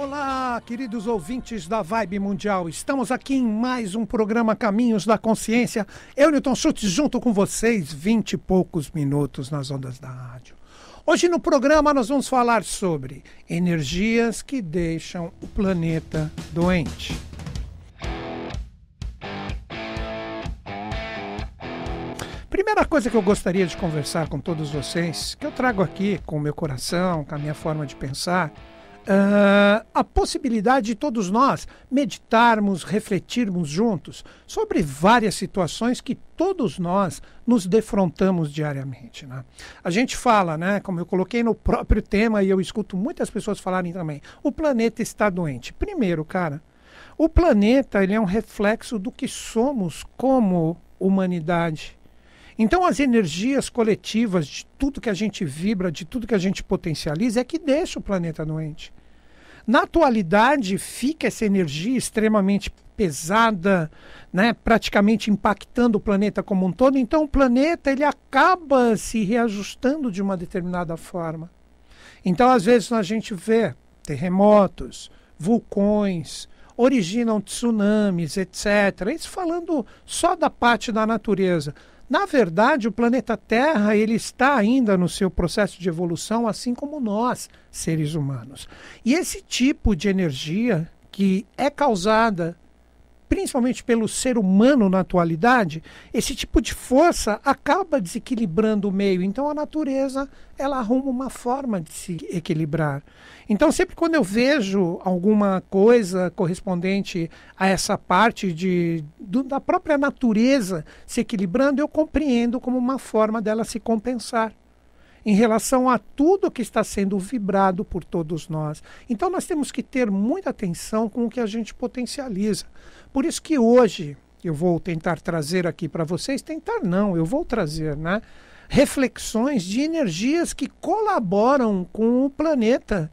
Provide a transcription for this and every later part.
Olá, queridos ouvintes da Vibe Mundial. Estamos aqui em mais um programa Caminhos da Consciência. Eu, Newton Schultz, junto com vocês, vinte e poucos minutos nas ondas da rádio. Hoje no programa nós vamos falar sobre energias que deixam o planeta doente. Primeira coisa que eu gostaria de conversar com todos vocês, que eu trago aqui com o meu coração, com a minha forma de pensar, uh, a possibilidade de todos nós meditarmos, refletirmos juntos sobre várias situações que todos nós nos defrontamos diariamente. Né? A gente fala, né, como eu coloquei no próprio tema e eu escuto muitas pessoas falarem também, o planeta está doente. Primeiro, cara, o planeta ele é um reflexo do que somos como humanidade. Então, as energias coletivas de tudo que a gente vibra, de tudo que a gente potencializa, é que deixa o planeta doente. Na atualidade, fica essa energia extremamente pesada, né, praticamente impactando o planeta como um todo. Então, o planeta ele acaba se reajustando de uma determinada forma. Então, às vezes, a gente vê terremotos, vulcões, originam tsunamis, etc. Isso falando só da parte da natureza. Na verdade, o planeta Terra ele está ainda no seu processo de evolução, assim como nós, seres humanos. E esse tipo de energia que é causada principalmente pelo ser humano na atualidade, esse tipo de força acaba desequilibrando o meio. Então a natureza ela arruma uma forma de se equilibrar. Então sempre quando eu vejo alguma coisa correspondente a essa parte de, do, da própria natureza se equilibrando, eu compreendo como uma forma dela se compensar em relação a tudo que está sendo vibrado por todos nós. Então nós temos que ter muita atenção com o que a gente potencializa. Por isso que hoje eu vou tentar trazer aqui para vocês, tentar não, eu vou trazer, né? Reflexões de energias que colaboram com o planeta,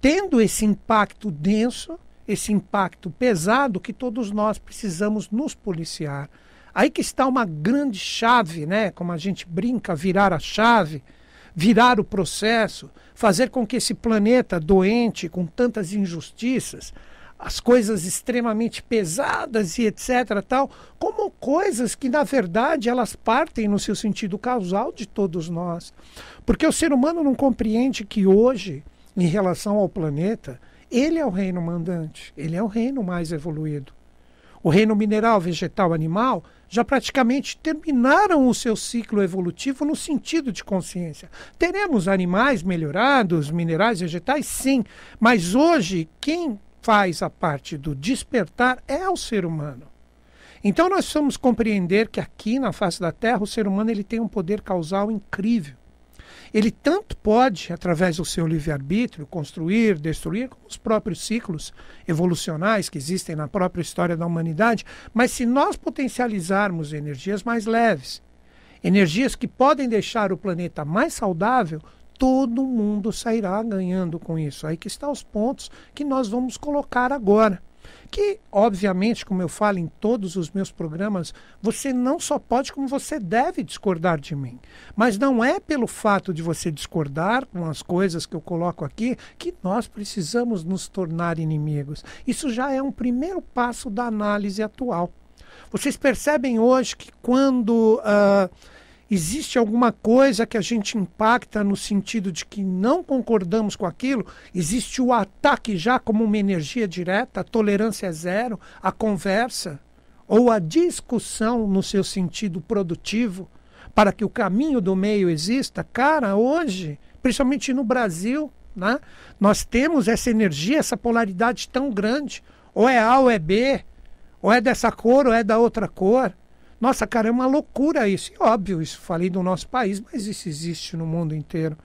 tendo esse impacto denso, esse impacto pesado que todos nós precisamos nos policiar. Aí que está uma grande chave, né? Como a gente brinca, virar a chave, virar o processo, fazer com que esse planeta doente, com tantas injustiças, as coisas extremamente pesadas e etc tal, como coisas que na verdade elas partem no seu sentido causal de todos nós. Porque o ser humano não compreende que hoje, em relação ao planeta, ele é o reino mandante, ele é o reino mais evoluído. O reino mineral, vegetal, animal já praticamente terminaram o seu ciclo evolutivo no sentido de consciência. Teremos animais melhorados, minerais, vegetais, sim, mas hoje quem faz a parte do despertar é o ser humano. Então nós precisamos compreender que aqui na face da Terra o ser humano ele tem um poder causal incrível. Ele tanto pode, através do seu livre-arbítrio, construir, destruir, como os próprios ciclos evolucionais que existem na própria história da humanidade, mas se nós potencializarmos energias mais leves, energias que podem deixar o planeta mais saudável, todo mundo sairá ganhando com isso. Aí que estão os pontos que nós vamos colocar agora. Que, obviamente, como eu falo em todos os meus programas, você não só pode, como você deve discordar de mim. Mas não é pelo fato de você discordar com as coisas que eu coloco aqui que nós precisamos nos tornar inimigos. Isso já é um primeiro passo da análise atual. Vocês percebem hoje que quando. Uh, existe alguma coisa que a gente impacta no sentido de que não concordamos com aquilo, existe o ataque já como uma energia direta, a tolerância é zero, a conversa? Ou a discussão no seu sentido produtivo para que o caminho do meio exista, cara, hoje, principalmente no Brasil, né, nós temos essa energia, essa polaridade tão grande, ou é A ou é B, ou é dessa cor ou é da outra cor. Nossa, cara, é uma loucura isso. E óbvio, isso falei do nosso país, mas isso existe no mundo inteiro.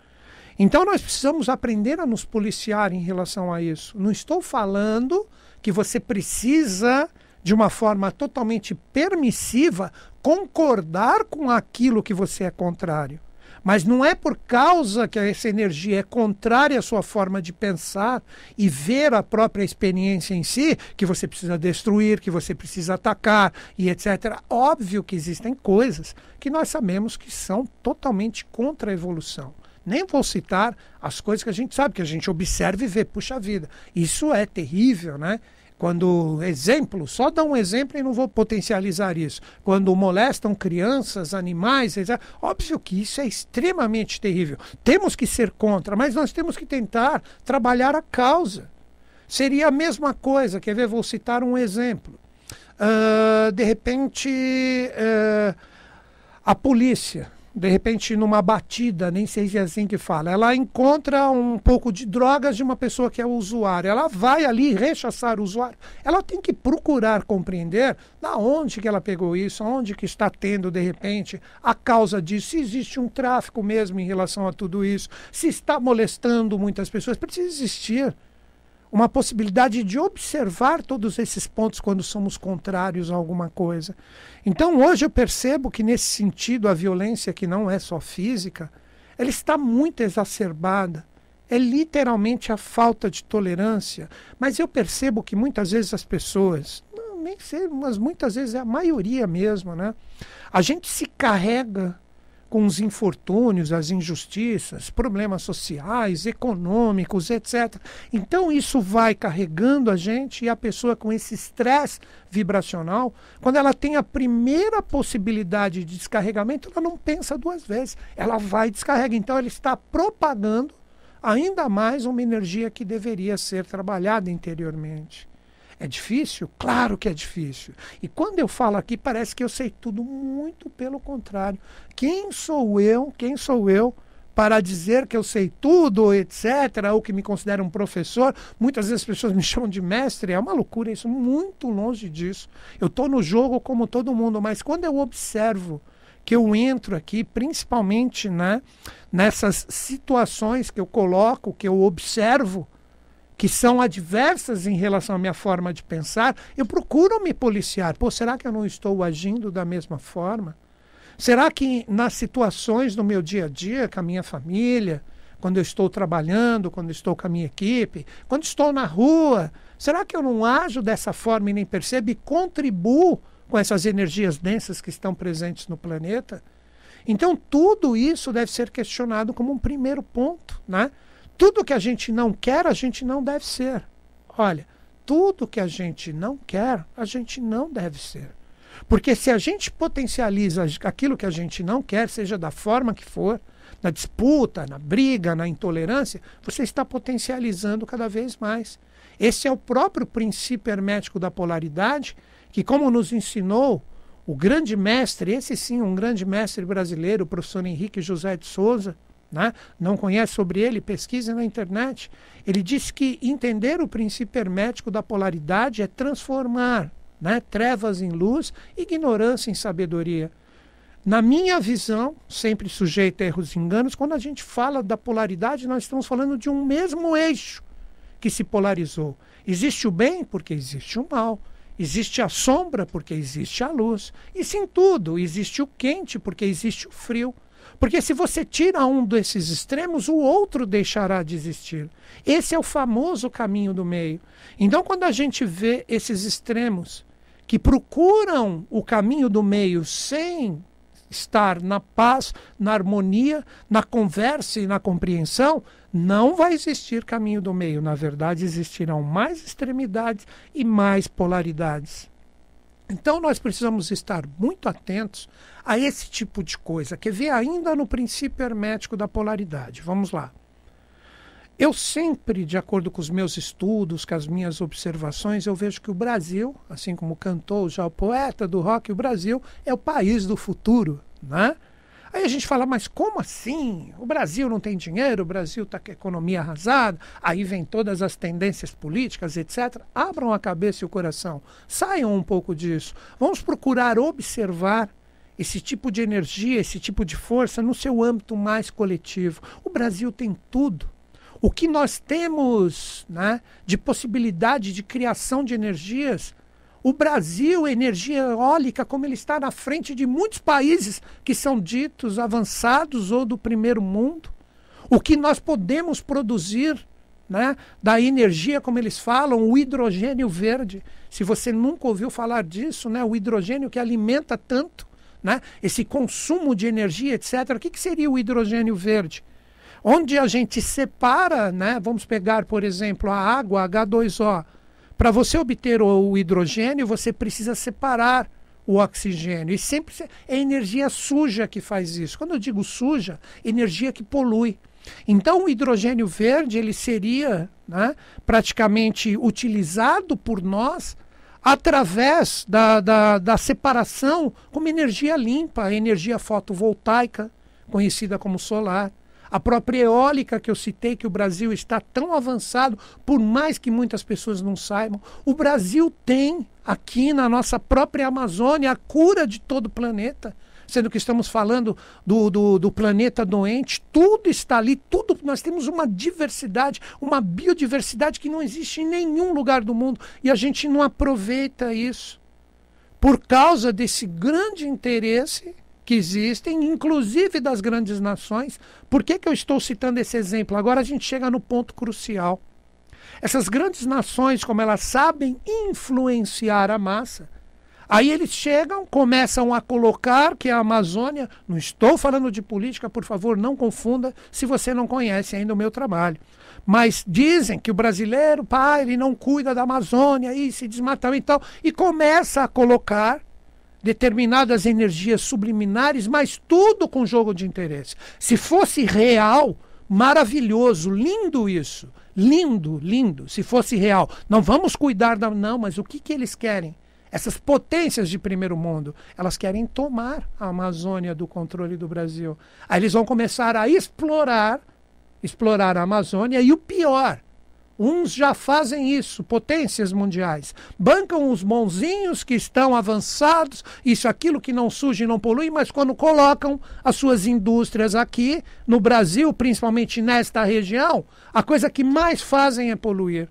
Então nós precisamos aprender a nos policiar em relação a isso. Não estou falando que você precisa, de uma forma totalmente permissiva, concordar com aquilo que você é contrário. Mas não é por causa que essa energia é contrária à sua forma de pensar e ver a própria experiência em si que você precisa destruir, que você precisa atacar e etc. Óbvio que existem coisas que nós sabemos que são totalmente contra a evolução. Nem vou citar as coisas que a gente sabe, que a gente observa e vê, puxa vida. Isso é terrível, né? Quando, exemplo, só dá um exemplo e não vou potencializar isso. Quando molestam crianças, animais, etc. óbvio que isso é extremamente terrível. Temos que ser contra, mas nós temos que tentar trabalhar a causa. Seria a mesma coisa, quer ver? Vou citar um exemplo. Uh, de repente, uh, a polícia de repente numa batida, nem sei se é assim que fala, ela encontra um pouco de drogas de uma pessoa que é usuária, ela vai ali rechaçar o usuário, ela tem que procurar compreender da onde que ela pegou isso, onde que está tendo de repente a causa disso, se existe um tráfico mesmo em relação a tudo isso, se está molestando muitas pessoas, precisa existir uma possibilidade de observar todos esses pontos quando somos contrários a alguma coisa. Então, hoje eu percebo que, nesse sentido, a violência, que não é só física, ela está muito exacerbada. É literalmente a falta de tolerância. Mas eu percebo que muitas vezes as pessoas, não, nem sei, mas muitas vezes é a maioria mesmo, né? A gente se carrega com os infortúnios, as injustiças, problemas sociais, econômicos, etc. Então isso vai carregando a gente e a pessoa com esse estresse vibracional, quando ela tem a primeira possibilidade de descarregamento, ela não pensa duas vezes, ela vai e descarrega. Então ela está propagando ainda mais uma energia que deveria ser trabalhada interiormente. É difícil? Claro que é difícil. E quando eu falo aqui, parece que eu sei tudo, muito pelo contrário. Quem sou eu? Quem sou eu? para dizer que eu sei tudo, etc., ou que me considero um professor. Muitas vezes as pessoas me chamam de mestre, é uma loucura isso, muito longe disso. Eu estou no jogo como todo mundo, mas quando eu observo que eu entro aqui, principalmente né, nessas situações que eu coloco, que eu observo, que são adversas em relação à minha forma de pensar, eu procuro me policiar. Pô, será que eu não estou agindo da mesma forma? Será que nas situações do meu dia a dia, com a minha família, quando eu estou trabalhando, quando estou com a minha equipe, quando estou na rua, será que eu não ajo dessa forma e nem percebo e contribuo com essas energias densas que estão presentes no planeta? Então, tudo isso deve ser questionado como um primeiro ponto, né? Tudo que a gente não quer, a gente não deve ser. Olha, tudo que a gente não quer, a gente não deve ser. Porque se a gente potencializa aquilo que a gente não quer, seja da forma que for, na disputa, na briga, na intolerância, você está potencializando cada vez mais. Esse é o próprio princípio hermético da polaridade, que, como nos ensinou o grande mestre, esse sim, um grande mestre brasileiro, o professor Henrique José de Souza, né? não conhece sobre ele, pesquise na internet. Ele disse que entender o princípio hermético da polaridade é transformar né? trevas em luz, ignorância em sabedoria. Na minha visão, sempre sujeito a erros e enganos, quando a gente fala da polaridade, nós estamos falando de um mesmo eixo que se polarizou. Existe o bem porque existe o mal. Existe a sombra porque existe a luz. E sim tudo, existe o quente porque existe o frio. Porque se você tira um desses extremos, o outro deixará de existir. Esse é o famoso caminho do meio. Então, quando a gente vê esses extremos que procuram o caminho do meio sem estar na paz, na harmonia, na conversa e na compreensão, não vai existir caminho do meio. Na verdade, existirão mais extremidades e mais polaridades. Então nós precisamos estar muito atentos a esse tipo de coisa, que vê ainda no princípio hermético da polaridade. Vamos lá. Eu sempre, de acordo com os meus estudos, com as minhas observações, eu vejo que o Brasil, assim como cantou já o poeta do rock, o Brasil é o país do futuro, né? Aí a gente fala, mas como assim? O Brasil não tem dinheiro, o Brasil está com a economia arrasada, aí vem todas as tendências políticas, etc. Abram a cabeça e o coração, saiam um pouco disso. Vamos procurar observar esse tipo de energia, esse tipo de força no seu âmbito mais coletivo. O Brasil tem tudo. O que nós temos né, de possibilidade de criação de energias o Brasil, energia eólica, como ele está na frente de muitos países que são ditos avançados ou do primeiro mundo. O que nós podemos produzir né, da energia, como eles falam, o hidrogênio verde. Se você nunca ouviu falar disso, né, o hidrogênio que alimenta tanto né, esse consumo de energia, etc. O que, que seria o hidrogênio verde? onde a gente separa, né? Vamos pegar, por exemplo, a água H2O. Para você obter o hidrogênio, você precisa separar o oxigênio. E sempre é energia suja que faz isso. Quando eu digo suja, energia que polui. Então, o hidrogênio verde ele seria né, praticamente utilizado por nós através da, da, da separação como energia limpa, energia fotovoltaica, conhecida como solar. A própria eólica que eu citei, que o Brasil está tão avançado, por mais que muitas pessoas não saibam, o Brasil tem aqui na nossa própria Amazônia a cura de todo o planeta. Sendo que estamos falando do, do, do planeta doente, tudo está ali, tudo. Nós temos uma diversidade, uma biodiversidade que não existe em nenhum lugar do mundo e a gente não aproveita isso por causa desse grande interesse que existem, inclusive das grandes nações. Por que, que eu estou citando esse exemplo? Agora a gente chega no ponto crucial. Essas grandes nações, como elas sabem influenciar a massa, aí eles chegam, começam a colocar que a Amazônia, não estou falando de política, por favor, não confunda, se você não conhece ainda o meu trabalho. Mas dizem que o brasileiro, pai, ele não cuida da Amazônia, e se desmatam e tal, e começa a colocar determinadas energias subliminares, mas tudo com jogo de interesse. Se fosse real, maravilhoso, lindo isso. Lindo, lindo, se fosse real. Não vamos cuidar da. Não, mas o que, que eles querem? Essas potências de primeiro mundo, elas querem tomar a Amazônia do controle do Brasil. Aí eles vão começar a explorar, explorar a Amazônia e o pior, Uns já fazem isso, potências mundiais. Bancam os bonzinhos que estão avançados, isso, aquilo que não suja e não polui, mas quando colocam as suas indústrias aqui, no Brasil, principalmente nesta região, a coisa que mais fazem é poluir.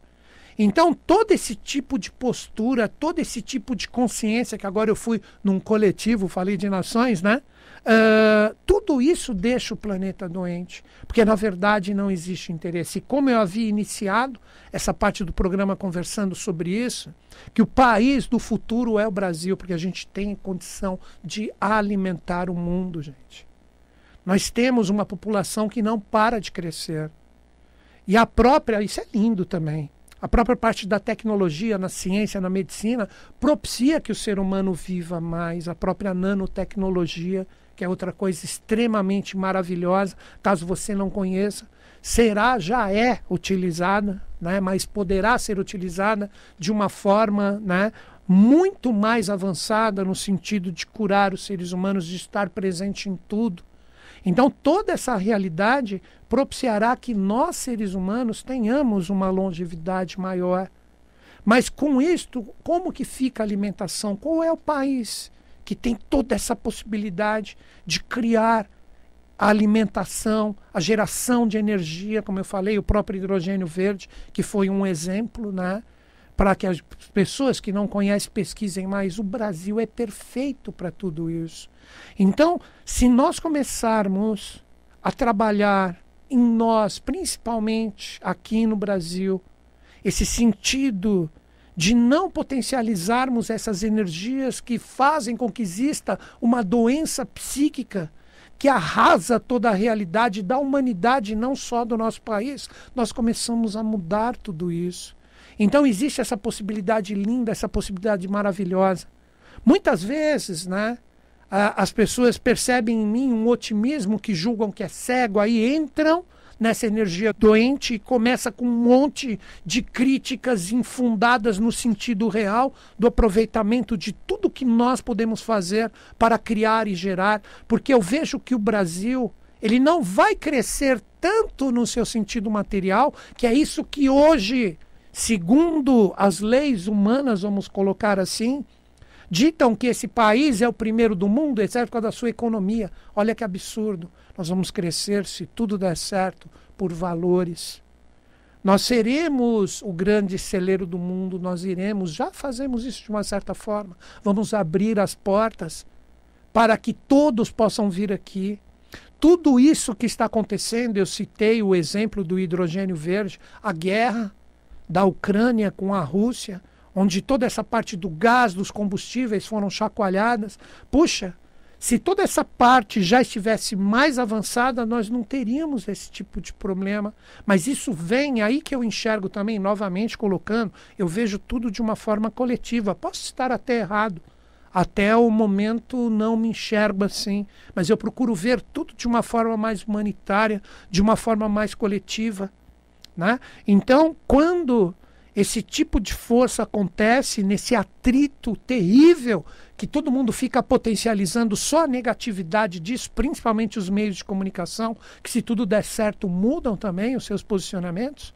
Então, todo esse tipo de postura, todo esse tipo de consciência, que agora eu fui num coletivo, falei de nações, né? Uh, tudo isso deixa o planeta doente, porque na verdade não existe interesse. E como eu havia iniciado essa parte do programa conversando sobre isso, que o país do futuro é o Brasil, porque a gente tem condição de alimentar o mundo, gente. Nós temos uma população que não para de crescer. E a própria, isso é lindo também. A própria parte da tecnologia, na ciência, na medicina, propicia que o ser humano viva mais. A própria nanotecnologia que é outra coisa extremamente maravilhosa, caso você não conheça, será, já é utilizada, né, mas poderá ser utilizada de uma forma né, muito mais avançada no sentido de curar os seres humanos, de estar presente em tudo. Então, toda essa realidade propiciará que nós, seres humanos, tenhamos uma longevidade maior. Mas com isto, como que fica a alimentação? Qual é o país que tem toda essa possibilidade de criar a alimentação, a geração de energia, como eu falei, o próprio hidrogênio verde, que foi um exemplo, né? Para que as pessoas que não conhecem pesquisem mais, o Brasil é perfeito para tudo isso. Então, se nós começarmos a trabalhar em nós, principalmente aqui no Brasil, esse sentido de não potencializarmos essas energias que fazem com que exista uma doença psíquica que arrasa toda a realidade da humanidade, não só do nosso país, nós começamos a mudar tudo isso. Então existe essa possibilidade linda, essa possibilidade maravilhosa. Muitas vezes, né, as pessoas percebem em mim um otimismo que julgam que é cego, aí entram nessa energia doente e começa com um monte de críticas infundadas no sentido real do aproveitamento de tudo que nós podemos fazer para criar e gerar, porque eu vejo que o Brasil ele não vai crescer tanto no seu sentido material, que é isso que hoje, segundo as leis humanas, vamos colocar assim, ditam que esse país é o primeiro do mundo, exceto por causa da sua economia. Olha que absurdo. Nós vamos crescer, se tudo der certo, por valores. Nós seremos o grande celeiro do mundo, nós iremos, já fazemos isso de uma certa forma. Vamos abrir as portas para que todos possam vir aqui. Tudo isso que está acontecendo, eu citei o exemplo do hidrogênio verde, a guerra da Ucrânia com a Rússia, onde toda essa parte do gás, dos combustíveis foram chacoalhadas. Puxa, Se toda essa parte já estivesse mais avançada, nós não teríamos esse tipo de problema. Mas isso vem aí que eu enxergo também, novamente colocando, eu vejo tudo de uma forma coletiva. Posso estar até errado. Até o momento não me enxergo assim, mas eu procuro ver tudo de uma forma mais humanitária, de uma forma mais coletiva. Né? Então, quando esse tipo de força acontece nesse atrito terrível que todo mundo fica potencializando só a negatividade disso, principalmente os meios de comunicação, que se tudo der certo mudam também os seus posicionamentos.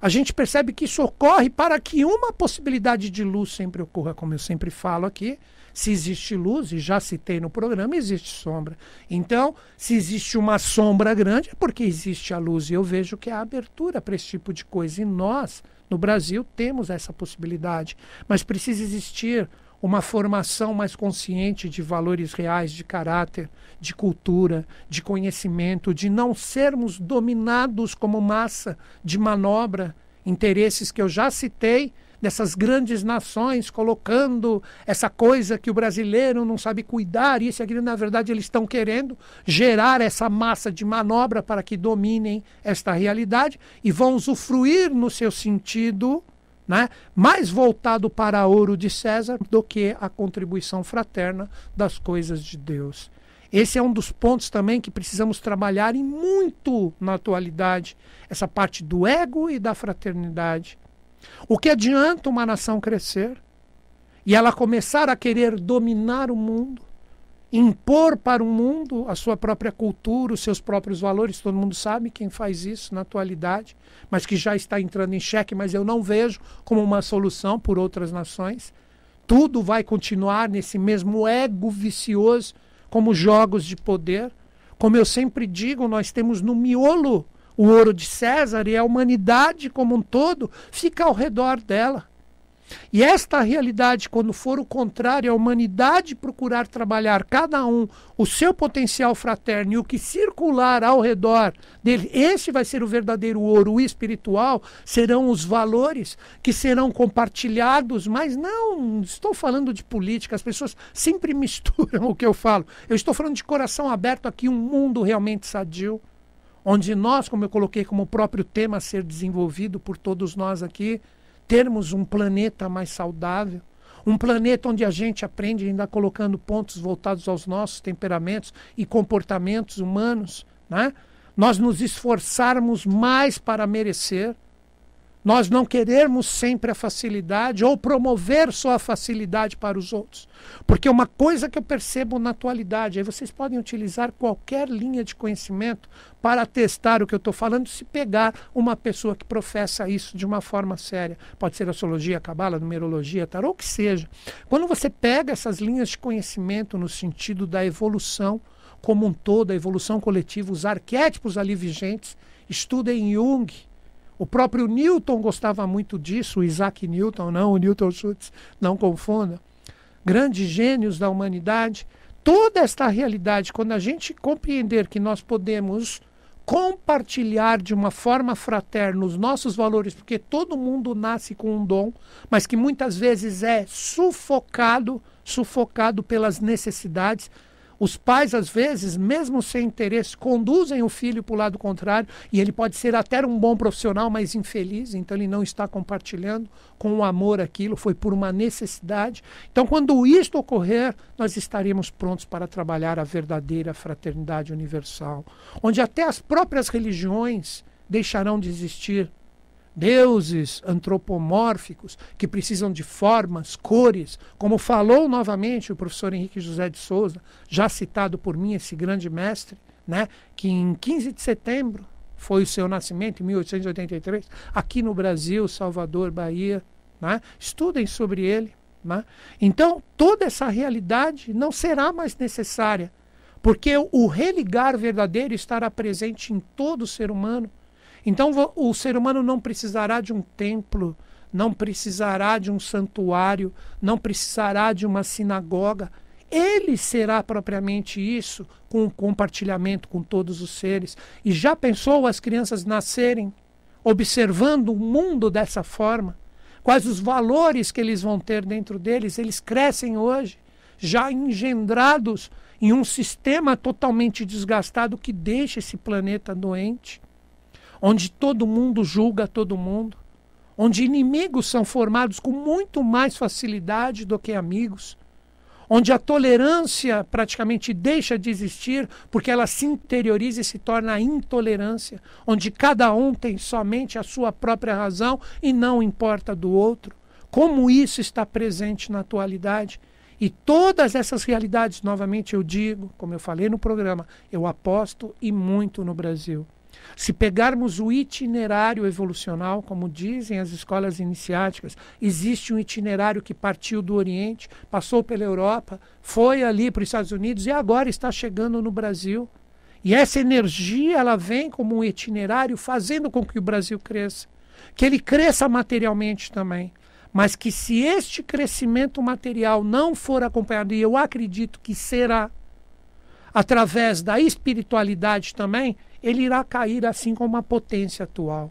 A gente percebe que isso ocorre para que uma possibilidade de luz sempre ocorra, como eu sempre falo aqui. Se existe luz, e já citei no programa, existe sombra. Então, se existe uma sombra grande, é porque existe a luz. E eu vejo que há abertura para esse tipo de coisa. E nós, no Brasil temos essa possibilidade, mas precisa existir uma formação mais consciente de valores reais, de caráter, de cultura, de conhecimento, de não sermos dominados como massa de manobra, interesses que eu já citei dessas grandes nações colocando essa coisa que o brasileiro não sabe cuidar, isso aquilo, na verdade, eles estão querendo gerar essa massa de manobra para que dominem esta realidade e vão usufruir no seu sentido. Né, mais voltado para ouro de César do que a contribuição fraterna das coisas de Deus. Esse é um dos pontos também que precisamos trabalhar e muito na atualidade, essa parte do ego e da fraternidade. O que adianta uma nação crescer e ela começar a querer dominar o mundo, impor para o mundo a sua própria cultura, os seus próprios valores? Todo mundo sabe quem faz isso na atualidade, mas que já está entrando em xeque, mas eu não vejo como uma solução por outras nações. Tudo vai continuar nesse mesmo ego vicioso, como jogos de poder. Como eu sempre digo, nós temos no miolo o ouro de César e a humanidade como um todo fica ao redor dela. E esta realidade, quando for o contrário, a humanidade procurar trabalhar cada um o seu potencial fraterno e o que circular ao redor dele, esse vai ser o verdadeiro ouro o espiritual, serão os valores que serão compartilhados, mas não estou falando de política, as pessoas sempre misturam o que eu falo. Eu estou falando de coração aberto aqui, um mundo realmente sadio onde nós, como eu coloquei como próprio tema a ser desenvolvido por todos nós aqui, termos um planeta mais saudável, um planeta onde a gente aprende ainda colocando pontos voltados aos nossos temperamentos e comportamentos humanos, né? Nós nos esforçarmos mais para merecer, nós não queremos sempre a facilidade ou promover só a facilidade para os outros. Porque uma coisa que eu percebo na atualidade, aí vocês podem utilizar qualquer linha de conhecimento para testar o que eu estou falando, se pegar uma pessoa que professa isso de uma forma séria. Pode ser astrologia, cabala, numerologia, tarô, o que seja. Quando você pega essas linhas de conhecimento no sentido da evolução como um todo, a evolução coletiva, os arquétipos ali vigentes, estuda em Jung, o próprio Newton gostava muito disso, Isaac Newton, não, o Newton Schultz, não confunda. Grandes gênios da humanidade. Toda esta realidade, quando a gente compreender que nós podemos compartilhar de uma forma fraterna os nossos valores, porque todo mundo nasce com um dom, mas que muitas vezes é sufocado, sufocado pelas necessidades, os pais, às vezes, mesmo sem interesse, conduzem o filho para o lado contrário e ele pode ser até um bom profissional, mas infeliz, então ele não está compartilhando com o amor aquilo, foi por uma necessidade. Então, quando isto ocorrer, nós estaremos prontos para trabalhar a verdadeira fraternidade universal, onde até as próprias religiões deixarão de existir deuses antropomórficos que precisam de formas, cores, como falou novamente o professor Henrique José de Souza, já citado por mim, esse grande mestre, né, que em 15 de setembro foi o seu nascimento, em 1883, aqui no Brasil, Salvador, Bahia. Né? Estudem sobre ele. Né? Então, toda essa realidade não será mais necessária, porque o religar verdadeiro estará presente em todo ser humano então o ser humano não precisará de um templo, não precisará de um santuário, não precisará de uma sinagoga. Ele será propriamente isso, com o compartilhamento com todos os seres. E já pensou as crianças nascerem observando o mundo dessa forma? Quais os valores que eles vão ter dentro deles? Eles crescem hoje, já engendrados em um sistema totalmente desgastado que deixa esse planeta doente, onde todo mundo julga todo mundo, onde inimigos são formados com muito mais facilidade do que amigos, onde a tolerância praticamente deixa de existir porque ela se interioriza e se torna a intolerância, onde cada um tem somente a sua própria razão e não importa do outro. Como isso está presente na atualidade? E todas essas realidades, novamente eu digo, como eu falei no programa, eu aposto e muito no Brasil. Se pegarmos o itinerário evolucional, como dizem as escolas iniciáticas, existe um itinerário que partiu do Oriente, passou pela Europa, foi ali para os Estados Unidos e agora está chegando no Brasil. E essa energia ela vem como um itinerário fazendo com que o Brasil cresça, que ele cresça materialmente também. Mas que se este crescimento material não for acompanhado, e eu acredito que será, através da espiritualidade também, ele irá cair assim como a potência atual.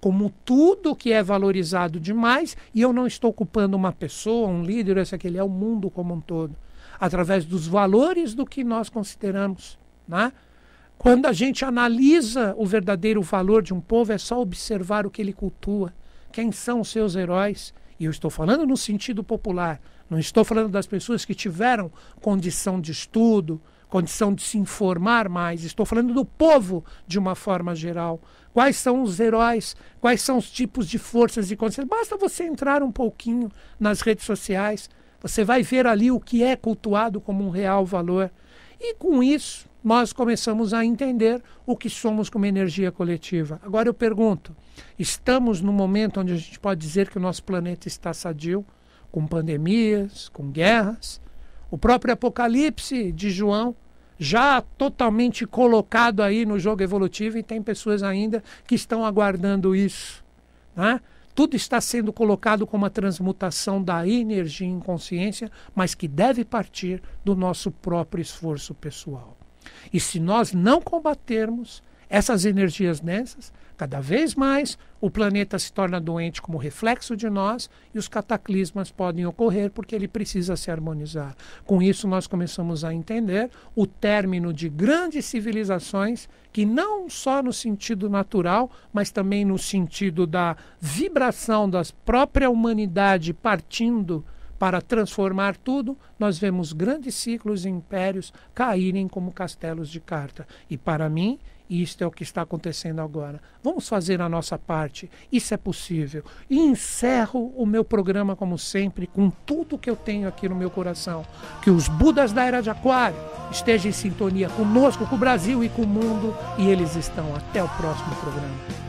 Como tudo que é valorizado demais, e eu não estou ocupando uma pessoa, um líder, esse aquele, é o mundo como um todo. Através dos valores do que nós consideramos. Né? Quando a gente analisa o verdadeiro valor de um povo, é só observar o que ele cultua, quem são os seus heróis. E eu estou falando no sentido popular, não estou falando das pessoas que tiveram condição de estudo, condição de se informar mais. Estou falando do povo de uma forma geral. Quais são os heróis? Quais são os tipos de forças e condições? Basta você entrar um pouquinho nas redes sociais. Você vai ver ali o que é cultuado como um real valor. E com isso, nós começamos a entender o que somos como energia coletiva. Agora eu pergunto: estamos no momento onde a gente pode dizer que o nosso planeta está sadio, com pandemias, com guerras? O próprio Apocalipse de João já totalmente colocado aí no jogo evolutivo e tem pessoas ainda que estão aguardando isso. Né? Tudo está sendo colocado como uma transmutação da energia em consciência, mas que deve partir do nosso próprio esforço pessoal. E se nós não combatermos essas energias densas, Cada vez mais o planeta se torna doente como reflexo de nós e os cataclismas podem ocorrer porque ele precisa se harmonizar. Com isso, nós começamos a entender o término de grandes civilizações que, não só no sentido natural, mas também no sentido da vibração da própria humanidade partindo para transformar tudo, nós vemos grandes ciclos e impérios caírem como castelos de carta. E para mim, isto é o que está acontecendo agora. Vamos fazer a nossa parte. Isso é possível. E encerro o meu programa, como sempre, com tudo que eu tenho aqui no meu coração. Que os Budas da Era de Aquário estejam em sintonia conosco, com o Brasil e com o mundo. E eles estão. Até o próximo programa.